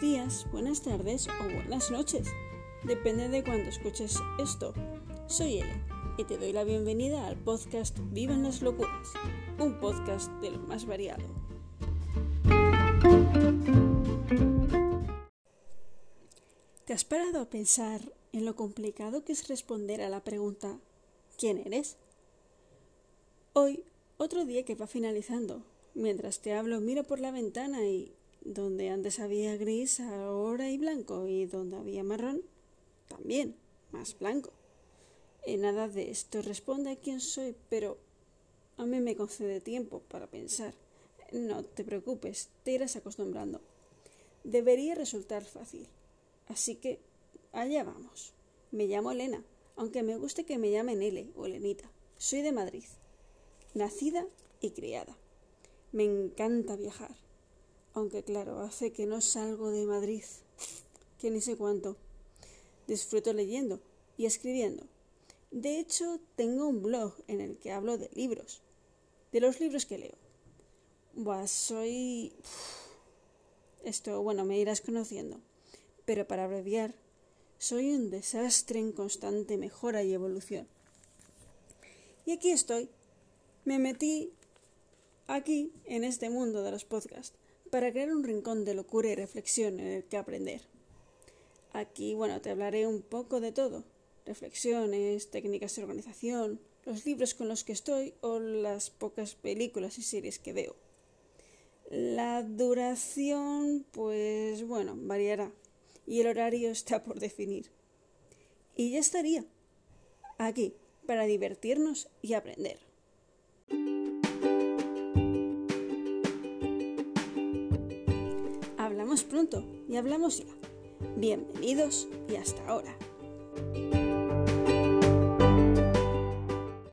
días, buenas tardes o buenas noches. Depende de cuándo escuches esto. Soy Ele y te doy la bienvenida al podcast Vivan las locuras, un podcast de lo más variado. ¿Te has parado a pensar en lo complicado que es responder a la pregunta ¿quién eres? Hoy, otro día que va finalizando. Mientras te hablo, miro por la ventana y donde antes había gris, ahora hay blanco, y donde había marrón, también más blanco. Y nada de esto responde a quién soy, pero a mí me concede tiempo para pensar. No te preocupes, te irás acostumbrando. Debería resultar fácil. Así que allá vamos. Me llamo Elena, aunque me guste que me llamen Ele o Elenita. Soy de Madrid, nacida y criada. Me encanta viajar aunque claro, hace que no salgo de Madrid, que ni sé cuánto. Disfruto leyendo y escribiendo. De hecho, tengo un blog en el que hablo de libros, de los libros que leo. Buah, soy... Esto, bueno, me irás conociendo. Pero para abreviar, soy un desastre en constante mejora y evolución. Y aquí estoy. Me metí aquí, en este mundo de los podcasts, para crear un rincón de locura y reflexión en el que aprender. Aquí, bueno, te hablaré un poco de todo. Reflexiones, técnicas de organización, los libros con los que estoy o las pocas películas y series que veo. La duración, pues bueno, variará y el horario está por definir. Y ya estaría. Aquí, para divertirnos y aprender. Pronto y hablamos ya. Bienvenidos y hasta ahora.